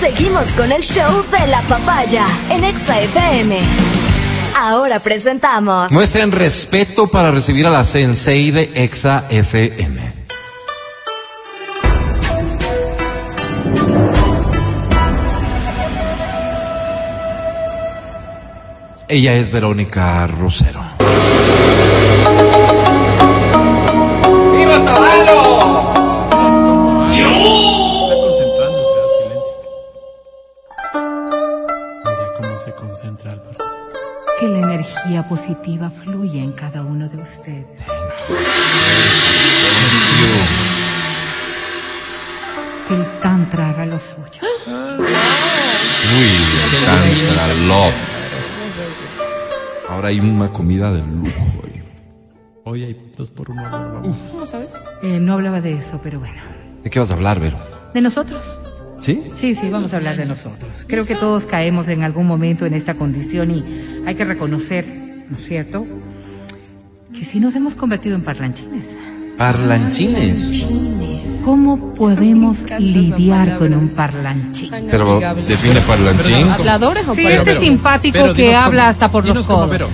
Seguimos con el show de la papaya en Exa FM. Ahora presentamos. Muestren respeto para recibir a la sensei de Exa FM. Ella es Verónica Rosero. ¡Viva Tabaro! Se concentra Álvaro. Que la energía positiva fluya en cada uno de ustedes. Que el tantra haga lo suyo. Uy, Sandra Love. Ahora hay una comida de lujo. ahí. Hoy hay dos por uno. ¿Cómo sabes? Eh, no hablaba de eso, pero bueno. ¿De qué vas a hablar, Vero? ¿De nosotros? ¿Sí? Sí, sí, vamos a hablar de nosotros. Creo que todos caemos en algún momento en esta condición y hay que reconocer, ¿no es cierto? Que si nos hemos convertido en parlanchines. Parlanchines. ¿Cómo podemos lidiar con un parlanchín? Pero define parlanchín. ¿Habladores o Sí, este simpático Pero que dinos cómo- habla hasta por los cómo, codos.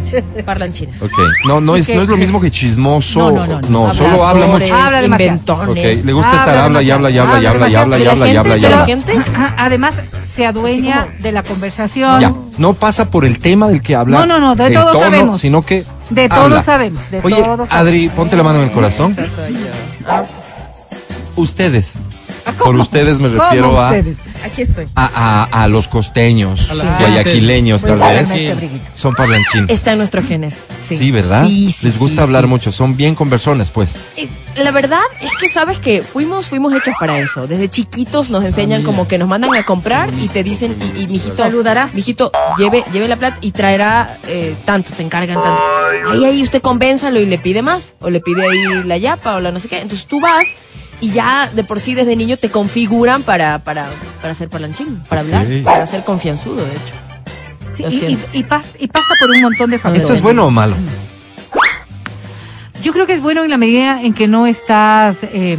Vero. Parlanchines. Ok. No, no es, no es lo mismo que chismoso. No, no, no, no. solo habla mucho. Habla. Inventones. Le gusta estar Habla habla y habla y habla y habla y habla y habla y ¿De la habla y habla Además, se adueña de la conversación. Ya. No pasa por el tema del que habla. No, no, no, de todos tono, sabemos. Sino que. De habla. todos sabemos, de Oye, Adri, sabemos. ponte la mano en el corazón. Esa soy yo. Ustedes. Ah, Por ustedes me ¿Cómo refiero a, ustedes? aquí estoy. a, a, a los costeños, guayaquileños tal vez. este briguito. Son parlanchines. Está en nuestros genes. Sí, Sí, ¿verdad? Sí, sí, Les gusta sí, hablar sí. mucho. Son bien conversones, pues. Es- la verdad es que sabes que fuimos fuimos hechos para eso. Desde chiquitos nos enseñan como que nos mandan a comprar y te dicen y, y mijito Saludará. mijito lleve lleve la plata y traerá eh, tanto, te encargan tanto. Ahí ahí usted convénzalo y le pide más o le pide ahí la yapa o la no sé qué. Entonces tú vas y ya de por sí desde niño te configuran para para para ser parlanchín, para hablar, para ser confianzudo, de hecho. Sí, y, y- y pas- y pasa por un montón de factores. ¿Esto es bueno o malo? Yo creo que es bueno en la medida en que no estás eh,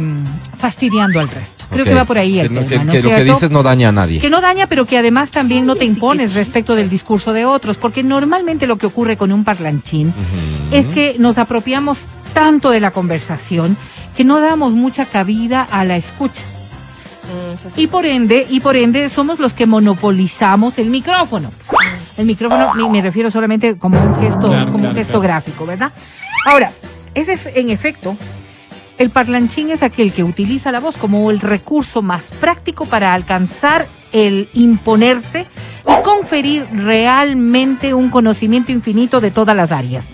fastidiando al resto. Creo que va por ahí el Que tema, que- ¿no que lo que dices no daña a nadie. Que no daña, pero que además también no te impones respecto del discurso de otros, porque normalmente lo que ocurre con un parlanchín es que nos apropiamos tanto de la conversación que no damos mucha cabida a la escucha. Mm, sí. Y por ende, y por ende somos los que monopolizamos el micrófono. Pues, el micrófono me, me refiero solamente como un gesto, Claro, como claro, un gesto claro. gráfico, ¿verdad? Ahora, es ef- en efecto, el parlanchín es aquel que utiliza la voz como el recurso más práctico para alcanzar el imponerse y conferir realmente un conocimiento infinito de todas las áreas.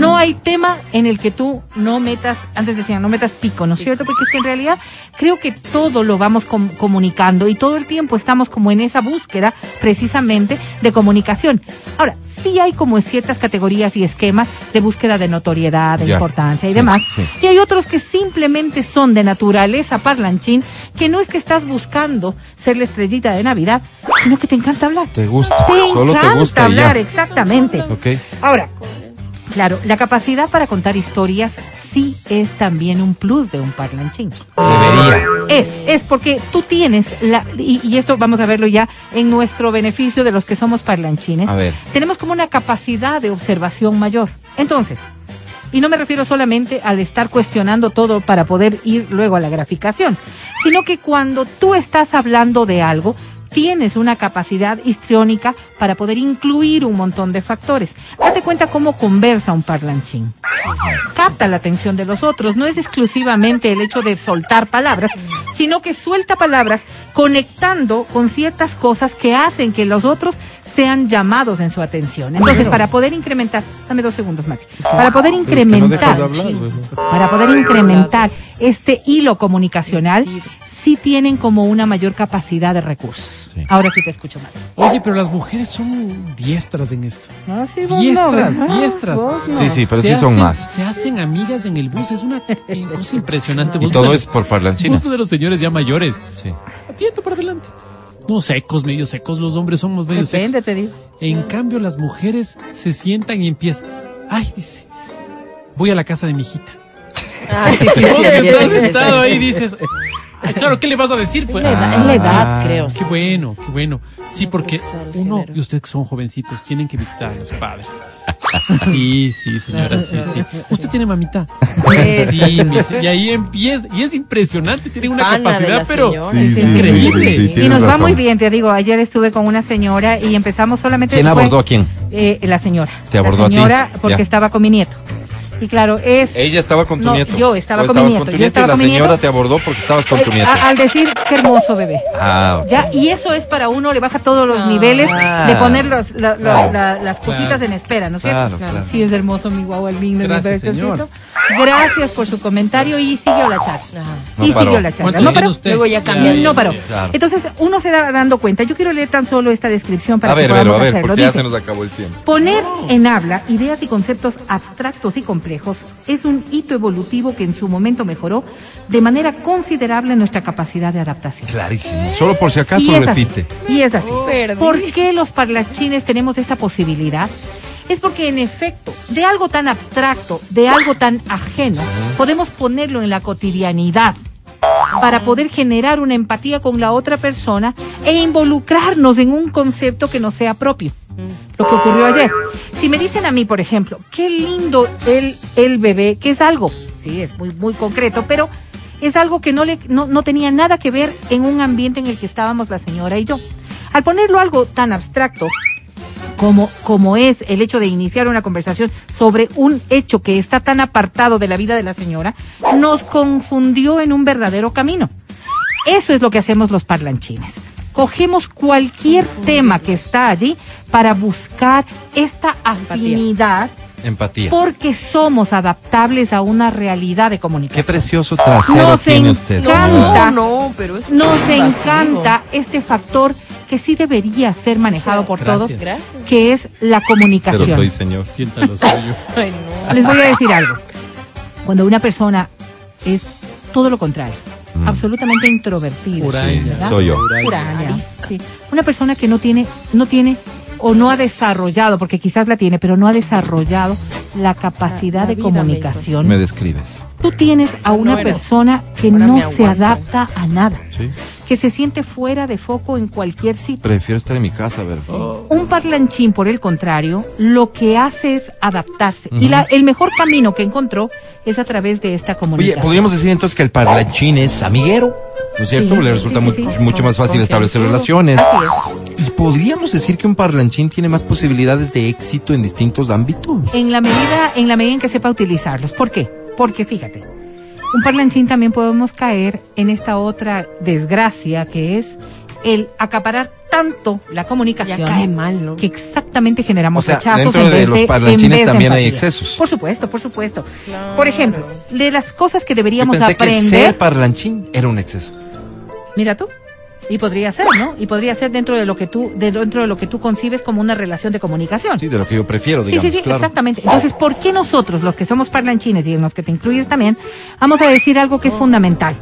No hay tema en el que tú no metas, antes decían, no metas pico, ¿no es cierto? Porque es que en realidad creo que todo lo vamos com- comunicando y todo el tiempo estamos como en esa búsqueda precisamente de comunicación. Ahora, sí hay como ciertas categorías y esquemas de búsqueda de notoriedad, de Ya. importancia y Sí, demás. sí. Y hay otros que simplemente son de naturaleza parlanchín, que no es que estás buscando ser la estrellita de Navidad, sino que te encanta hablar. Te gusta. Te Solo te encanta gusta hablar, ya. exactamente. Ok. Ahora, claro, la capacidad para contar historias sí es también un plus de un parlanchín. Debería. Es, es porque tú tienes, la, y, y esto vamos a verlo ya en nuestro beneficio de los que somos parlanchines, A ver. tenemos como una capacidad de observación mayor. Entonces, y no me refiero solamente al estar cuestionando todo para poder ir luego a la graficación, sino que cuando tú estás hablando de algo, tienes una capacidad histriónica para poder incluir un montón de factores. Date cuenta cómo conversa un parlanchín. Capta la atención de los otros. No es exclusivamente el hecho de soltar palabras, sino que suelta palabras conectando con ciertas cosas que hacen que los otros sean llamados en su atención. Entonces, para poder incrementar, dame dos segundos, Mati, para poder Pero es que no incrementar, para poder incrementar este hilo comunicacional, sí tienen como una mayor capacidad de recursos. Sí. Ahora sí te escucho mal. Oye, pero las mujeres son diestras en esto. No, sí, vos no, Diestras, ¿verdad? diestras. Vos no. Sí, sí, pero Se sí son hacen- más. Se hacen amigas en el bus, es una eh, cosa impresionante. Y todo sabes, es por parlanchines. Gusto de los señores ya mayores. Sí. Viento para adelante. No secos, medio secos, los hombres somos medio Depende, secos. te digo. En cambio, las mujeres se sientan y empiezan. Ay, dice, voy a la casa de mi hijita. Ah, sí, sí, sí. Vos que empieza, estás sentado ahí dices, Ay, claro, ¿qué le vas a decir? Pues? Es la edad, es la edad, creo. Qué bueno, qué bueno. Sí, porque uno y ustedes que son jovencitos tienen que visitar a los padres. Sí, sí, señora, sí, sí. Usted tiene mamita. Eso, Sí, y ahí empieza, y es impresionante, tiene una Pana capacidad, pero Sí, sí, increíble. sí, sí, y nos va muy bien, te digo, ayer estuve con una señora y empezamos solamente ¿Quién después- abordó a quién? Eh, la señora. ¿Te abordó la a ti? señora porque Ya. estaba con mi nieto. Y claro, es... Ella estaba con tu No, nieto. yo estaba con mi nieto, tu yo nieto y la mi señora nieto. te abordó porque estabas con tu eh, nieto. a- al decir, qué hermoso bebé. Ah, ok. Ya, y eso es para uno, le baja todos los Ah. niveles de poner los- la- la- Claro. la- las cositas Claro. en espera, ¿no es cierto? Claro, claro. Sí, es hermoso mi guagua lindo, mi Gracias, precioso. señor. Gracias por su comentario y siguió la charla. No y paró. siguió la charla. ¿Cuántos No paró. usted? Luego ya cambió. No paró. Claro. Entonces, uno se da dando cuenta. Yo quiero leer tan solo esta descripción para A ver, que Vero, podamos a ver, hacerlo. porque ya Dice, se nos acabó el tiempo. Poner en habla ideas y conceptos abstractos y complejos es un hito evolutivo que en su momento mejoró de manera considerable nuestra capacidad de adaptación. Clarísimo. Solo por si acaso y es así, repite. y es así. Perdí. ¿Por qué los parlachines tenemos esta posibilidad? Es porque en efecto, de algo tan abstracto, de algo tan ajeno, podemos ponerlo en la cotidianidad para poder generar una empatía con la otra persona e involucrarnos en un concepto que nos sea propio. Lo que ocurrió ayer. Si me dicen a mí, por ejemplo, qué lindo el, el bebé, que es algo, sí, es muy, muy concreto, pero es algo que no, le, no, no tenía nada que ver en un ambiente en el que estábamos la señora y yo. Al ponerlo algo tan abstracto, como, como es el hecho de iniciar una conversación sobre un hecho que está tan apartado de la vida de la señora, nos confundió en un verdadero camino. Eso es lo que hacemos los parlanchines. Cogemos cualquier tema que está allí para buscar esta afinidad Empatía. porque somos adaptables a una realidad de Qué comunicación. precioso trasero Nos tiene usted. encanta. No, no, pero eso Nos encanta este factor que sí debería ser manejado por Gracias. todos, Gracias. que es la comunicación. Pero soy señor. Sienta lo suyo. Ay, no. Les voy a decir algo. Cuando una persona es todo lo contrario, absolutamente introvertida, Huraña. ¿verdad? Soy yo. Sí. Una persona que no tiene, no tiene o no ha desarrollado, porque quizás la tiene, pero no ha desarrollado la capacidad La de comunicación. Me describes. Tú tienes a una Bueno, persona que ahora no se adapta a nada, Sí. Que se siente fuera de foco en cualquier sitio. Prefiero estar en mi casa, ¿verdad? Oh, Un parlanchín, por el contrario, lo que hace es adaptarse. Y la- el mejor camino que encontró es a través de esta Oye, comunicación. podríamos decir entonces que el parlanchín es amiguero, ¿no es cierto? Sí, Le resulta sí, sí. mucho más fácil establecer relaciones. Así ¿Y podríamos decir que un parlanchín tiene más posibilidades de éxito en distintos ámbitos? es. En la medida, en la medida en que sepa utilizarlos. ¿Por qué? Porque fíjate, un parlanchín también podemos caer en esta otra desgracia que es el acaparar tanto la comunicación Ya cae mal, ¿no? que exactamente generamos O sea, rechazos dentro en de vez los parlanchines de también hay excesos. Por supuesto, por supuesto. Claro. Por ejemplo, de las cosas que Yo deberíamos pensé que aprender. ser parlanchín era un exceso. Mira tú. Y podría ser, ¿no? Y podría ser dentro de lo que tú, de- dentro de lo que tú concibes como una relación de comunicación. Sí, de lo que yo prefiero, Sí, digamos. sí, sí, claro. exactamente. Entonces, ¿por qué nosotros, los que somos parlanchines y en los que te incluyes también, vamos a decir algo que es fundamental?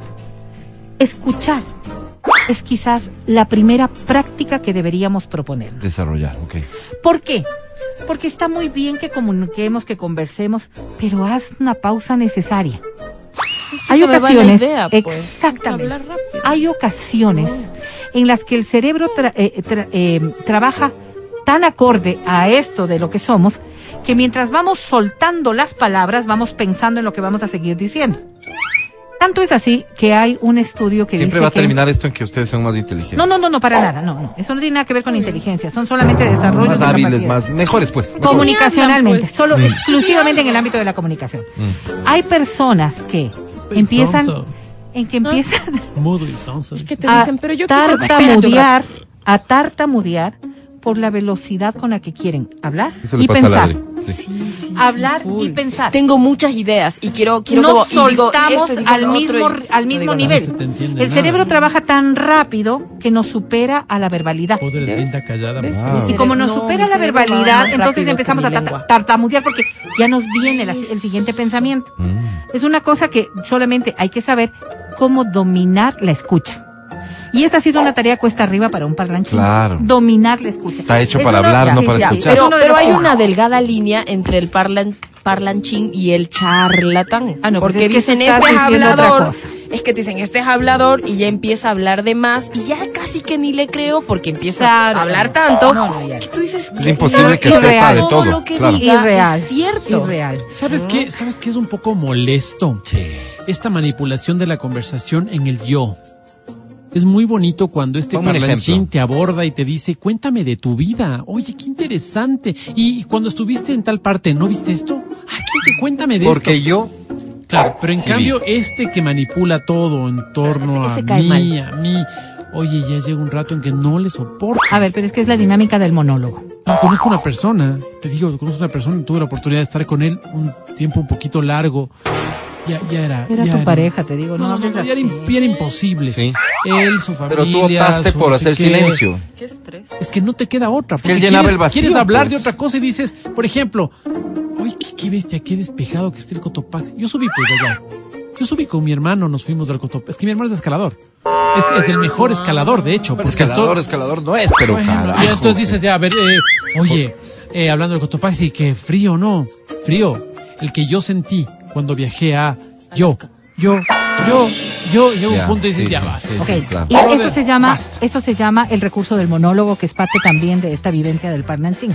Escuchar es quizás la primera práctica que deberíamos proponer. Desarrollar, ok. ¿Por qué? Porque está muy bien que comuniquemos, que conversemos, pero haz una pausa necesaria. Hay ocasiones, idea, pues. exactamente. Hay ocasiones en las que el cerebro tra- eh, tra- eh, trabaja tan acorde a esto de lo que somos que mientras vamos soltando las palabras vamos pensando en lo que vamos a seguir diciendo. Tanto es así que hay un estudio que Siempre dice va a que- terminar esto en que ustedes sean más inteligentes. No, no, no, no, para nada, no, no. Eso no tiene nada que ver con inteligencia, son solamente desarrollos Más de hábiles, más, mejores pues. mejores. comunicacionalmente, solo exclusivamente en el ámbito de la comunicación. Hay personas que empiezan en que empiezan te a dicen, pero yo quise... Espérate un tartamudear, a tartamudear por la velocidad con la que quieren hablar Eso le y pasa pensar. a Adri. Sí. Hablar y pensar. Tengo muchas ideas y quiero, quiero no como, y digo soltamos esto, y digo al mismo, otro, y al no mismo digo nivel. No El nada. cerebro trabaja tan rápido que nos supera a la verbalidad. Y como nos no, supera la verbalidad, entonces empezamos a lengua. tartamudear porque ya nos viene la- el siguiente pensamiento. Mm. Es una cosa que solamente hay que saber cómo dominar la escucha. Y esta ha sido una tarea cuesta arriba para un parlanchín. Claro. Dominar la escucha. Está hecho Es para hablar, no sí, para sí, escuchar. es Pero, hay una delgada línea entre el parlan, parlanchín y el charlatán. Ah, no, pues porque es dicen, este es hablador. Es que dicen, este es hablador y ya empieza a hablar de más y ya casi que ni le creo porque empieza Claro. a hablar tanto. No, no, que tú dices, Es imposible que sepa irreal. de todo, lo que claro. diga Irreal. es cierto. Irreal. ¿Sabes qué? ¿Sabes qué es un poco molesto? Esta manipulación de la conversación en el yo. Es muy bonito cuando este parlanchín te aborda y te dice, cuéntame de tu vida. Oye, qué interesante. Y cuando estuviste en tal parte, ¿no viste esto? Ah, ¿qué te- cuéntame de Porque esto. yo, Claro, pero en Sí, cambio, este que manipula todo en torno a mí, a mí. Oye, ya llega un rato en que no le soporto. A ver, pero es que es la dinámica del monólogo. No, conozco una persona, te digo, conozco una persona, tuve la oportunidad de estar con él un tiempo un poquito largo. Ya, ya era. Era ya tu pareja, te digo, no No, no, no, ya era, ya era imposible. Sí. Él, su familia. pero tú optaste por hacer qué. silencio. Qué estrés. Es que no te queda otra. que él porque llenaba quieres- el vacío, Quieres hablar pues. de otra cosa y dices, por ejemplo, ¡ay, qué, qué bestia, qué despejado que esté el Cotopaxi! Yo subí pues allá. Yo subí con mi hermano, nos fuimos del Cotopaxi. Es que mi hermano es escalador. Es, es el mejor escalador, de hecho. Porque escalador, esto- escalador no es, pero Bueno, carajo. ya entonces dices, ya, a ver, eh, oye, eh, hablando del Cotopaxi, que frío, ¿no? Frío. El que yo sentí cuando viajé a yo, yo, yo, yo, llega un punto y dices, ya basta. sí, Ok, sí, claro. y eso se llama, basta. eso se llama el recurso del monólogo, que es parte también de esta vivencia del parlanchín.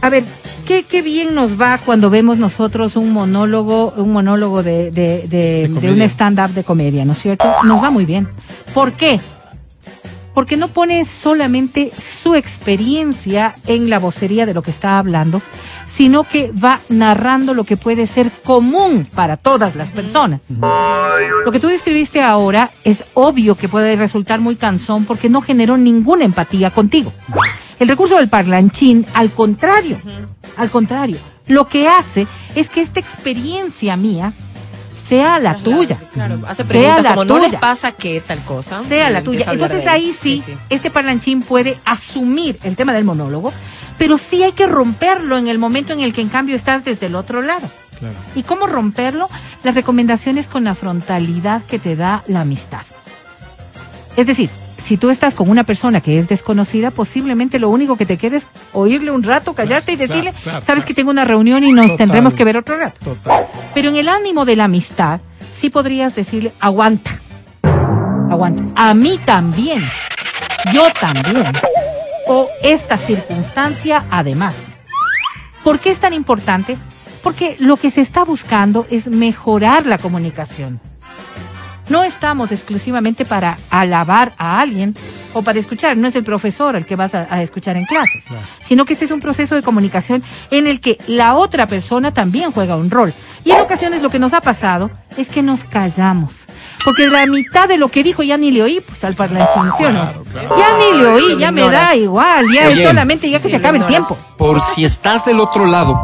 A ver, ¿qué, qué bien nos va cuando vemos nosotros un monólogo, un monólogo de, de, de- un stand-up de comedia, ¿no es cierto? Nos va muy bien. ¿Por qué? Porque no pone solamente su experiencia en la vocería de lo que está hablando, sino que va narrando lo que puede ser común para todas las personas. Lo que tú describiste ahora es obvio que puede resultar muy cansón porque no generó ninguna empatía contigo. El recurso del parlanchín, al contrario, al contrario, lo que hace es que esta experiencia mía sea la tuya. Claro, hace Sea preguntas la como no les tuya. pasa que tal cosa. sea la empieza tuya. Entonces ahí sí, sí. este parlanchín puede asumir el tema del monólogo, pero sí hay que romperlo en el momento en el que en cambio estás desde el otro lado. Claro. ¿Y cómo romperlo? Las recomendaciones con la frontalidad que te da la amistad. Es decir, si tú estás con una persona que es desconocida, posiblemente lo único que te quede es oírle un rato, callarte y decirle, claro, sabes que tengo una reunión y nos Total. tendremos que ver otro rato. Total. Pero en el ánimo de la amistad, sí podrías decirle, aguanta, aguanta. A mí también, yo también. O esta circunstancia además. ¿Por qué es tan importante? Porque lo que se está buscando es mejorar la comunicación. No estamos exclusivamente para alabar a alguien o para escuchar, no es el profesor el que vas a, a escuchar en clases, sino que este es un proceso de comunicación en el que la otra persona también juega un rol. Y en ocasiones lo que nos ha pasado es que nos callamos. Porque la mitad de lo que dijo ya ni le oí, pues al parlanchín, ¿sí o no? Ya ni le oí, ya me da igual, ya es solamente ya que se acabe el tiempo. Por si estás del otro lado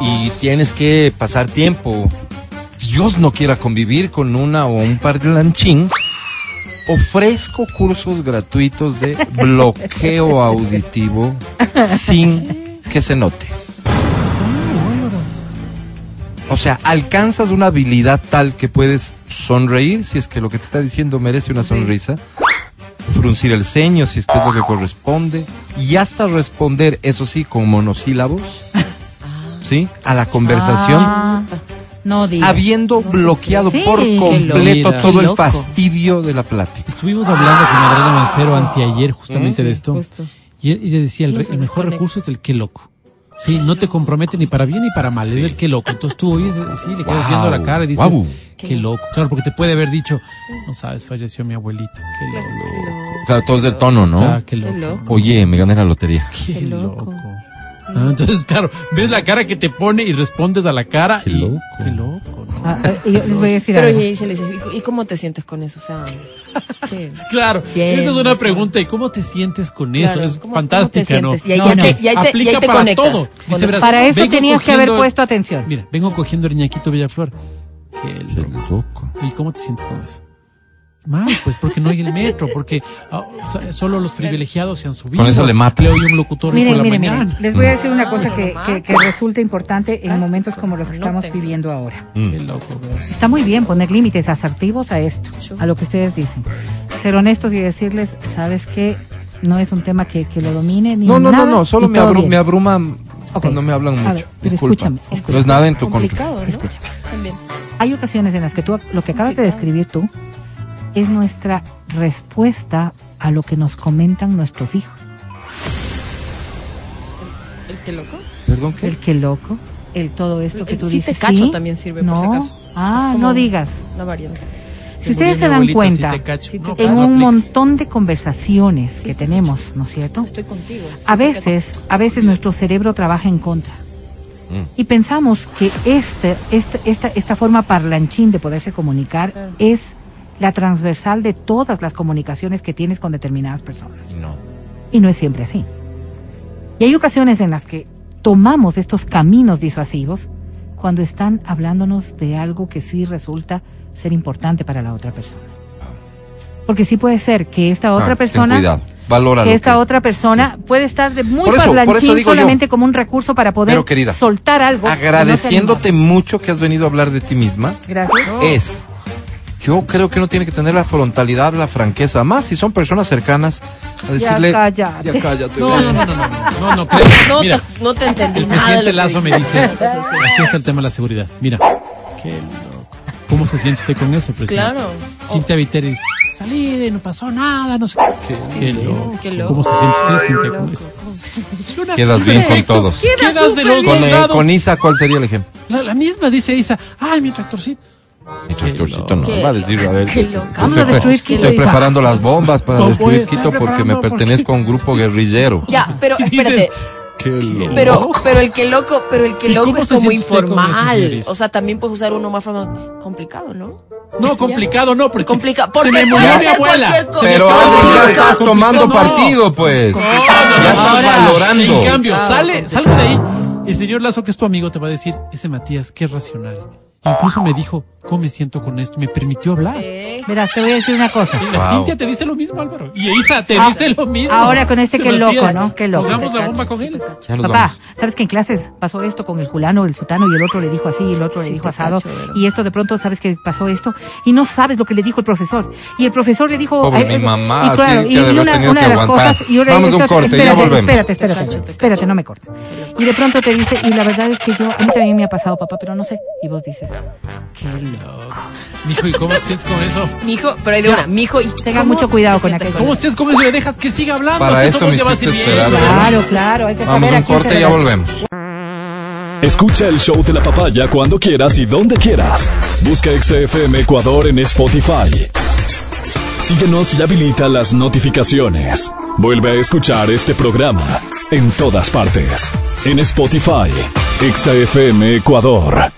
y tienes que pasar tiempo, Dios no quiera convivir con una o un parlanchín, ofrezco cursos gratuitos de bloqueo auditivo sin que se note. O sea, alcanzas una habilidad tal que puedes sonreír si es que lo que te está diciendo merece una sonrisa, fruncir el ceño si es que es lo que corresponde, y hasta responder, eso sí, con monosílabos, ¿sí? A la conversación, Ah, no habiendo bloqueado Sí, por completo loco. todo el fastidio de la plática. Estuvimos hablando con Adriana Mancero anteayer justamente de esto. justo. Y él, y ella decía, el, re- el mejor recurso es el qué loco. Sí, no te compromete ni para bien ni para mal, es el qué loco. Entonces tú oyes, sí, le quedas Wow, viendo la cara y dices, wow. qué loco. Claro, porque te puede haber dicho, no sabes, falleció mi abuelita. Qué loco. Claro, todo es del tono, ¿no? Ah, qué loco. Qué loco. Oye, me gané la lotería. Qué, Qué loco. loco. Ah, entonces, claro, ves la cara que te pone y respondes a la cara Qué y loco. qué loco, ¿no? Ah, eh, yo les voy a decir Pero algo. y se le dice, "¿Y- ¿y cómo te sientes con eso? O sea, ¿qué? Claro, Bien, esa es una pregunta. ¿Y cómo te sientes con eso? Claro, es ¿cómo- cómo fantástica, te ¿no? Y ahí te- y ahí te- y aplica ahí te para conectas. todo. Verás, Para eso tenías que haber puesto atención. Mira, vengo cogiendo el ñaquito Villaflor. Qué loco. ¿Y cómo te sientes con eso? Mal, pues porque no hay el metro, porque ah, o sea, solo los privilegiados se han subido. Con eso le matas. Le oí un locutor Miren, por la miren, mañana. miren, les voy a decir una cosa Ah, que, resulta importante en momentos como los que estamos viviendo ahora. Qué loco, bro. Está muy bien poner límites asertivos a esto, a lo que ustedes dicen. Ser honestos y decirles, ¿sabes qué? No es un tema que, que lo domine ni No, no, nada, no, no, solo me, abru- bien. me abruma cuando me hablan mucho. ver, pero Disculpa. escúchame, No escúchame. es nada en tu contra. Complicado, ¿no? Escúchame. También. Hay ocasiones en las que tú, lo que acabas de describir tú, es nuestra respuesta a lo que nos comentan nuestros hijos. El que loco. ¿Perdón qué? El que loco, el todo esto que tú sí dices. te cacho ¿sí? también sirve, no. por si acaso. Ah, no digas. Una variante. Si ustedes se dan abuelita, cuenta, cacho. No, en no un montón de conversaciones que tenemos, ¿no es cierto? Estoy contigo. A veces, a veces nuestro cerebro trabaja en contra. Mm. Y pensamos que este, este, esta, esta forma parlanchín de poderse comunicar es la transversal de todas las comunicaciones que tienes con determinadas personas. No. Y no es siempre así. Y hay ocasiones en las que tomamos estos caminos disuasivos cuando están hablándonos de algo que sí resulta ser importante para la otra persona. Porque sí puede ser que esta otra Ah, persona cuidado. Valora que esta otra persona puede estar de muy Por eso- por eso digo yo. solamente como un recurso para poder Pero, querida, soltar algo. que no Agradeciéndote anima. mucho que has venido a hablar de ti misma, Gracias. es. Yo creo que no tiene que tener la frontalidad, la franqueza, más si son personas cercanas, a decirle. cállate. Ya cállate. No, no, no, no, no, no, no, no, creo. No, Mira, te, no te entendí el nada de presidente que Lazo me dice, así está el tema de la seguridad. Mira, qué loco. ¿Cómo se siente usted con eso, presidente? Claro. Cintia Viteri dice, salí de no pasó nada, no sé qué. Qué loco. Qué loco. ¿Cómo se siente usted, Cintia, con loco. eso? Quedas bien con todos. Queda Quedas de los súper Con, dos eh, lados. con Isa, ¿cuál sería el ejemplo? La, la misma dice Isa, ay, mi tractorcito. Tractorcito no, va a decir a ver. a destruir Quito. Estoy preparando las bombas para No, destruir Quito estoy porque me pertenezco a un grupo guerrillero. Ya, pero espérate. Qué loco. Pero, el que loco, pero el que ¿Y loco es se como eso, informal. o sea, también puedes usar uno más formal. Complicado, ¿no? No, complicado, no, porque Complica- se porque me puede murió mi ser abuela. cualquier cosa. Pero No, antes no, ya no, estás tomando no. partido, pues. Ya estás Ahora, valorando. En cambio, sale, complicado. salgo de ahí. y El señor Lazo, que es tu amigo, te va a decir, ese Matías, qué racional. Incluso me dijo, ¿cómo me siento con esto? Me permitió hablar. Eh, Verás, te voy a decir una cosa. Y la Wow. Cintia te dice lo mismo, Álvaro. Y Isa te Ah, dice lo mismo. ahora con este qué loco, ¿no? Qué loco. La bomba con él. Ya Papá, vamos. ¿sabes que en clases pasó esto con el fulano, el sutano y el otro le dijo así y el otro le dijo asado? y esto de pronto sabes que pasó esto y no sabes lo que le dijo el profesor. Y el profesor le dijo... Pobre eh, mi mamá, y claro, sí, y, que y una, que de las cosas... y una- Vamos a un corte, ya espérate, volvemos. Espérate, Te espérate, espérate, cacho. no me cortes. Y de pronto te dice, y la verdad es que yo, a mí también me ha pasado, papá, pero no sé. Y vos dices, qué loco. Mijo, ¿y cómo te sientes con eso? Mijo, pero hay de una, mijo, y Tengan ¿cómo mucho cuidado con aquello. ¿Cómo estés con eso? Le dejas que siga hablando. Para eso me llevas hiciste esperar. Claro, claro, hay que Vamos a un corte y ya volvemos. Escucha el show de la papaya cuando quieras y donde quieras. Busca XFM Ecuador en Spotify. Síguenos y habilita las notificaciones. Vuelve a escuchar este programa en todas partes. En Spotify, XFM Ecuador.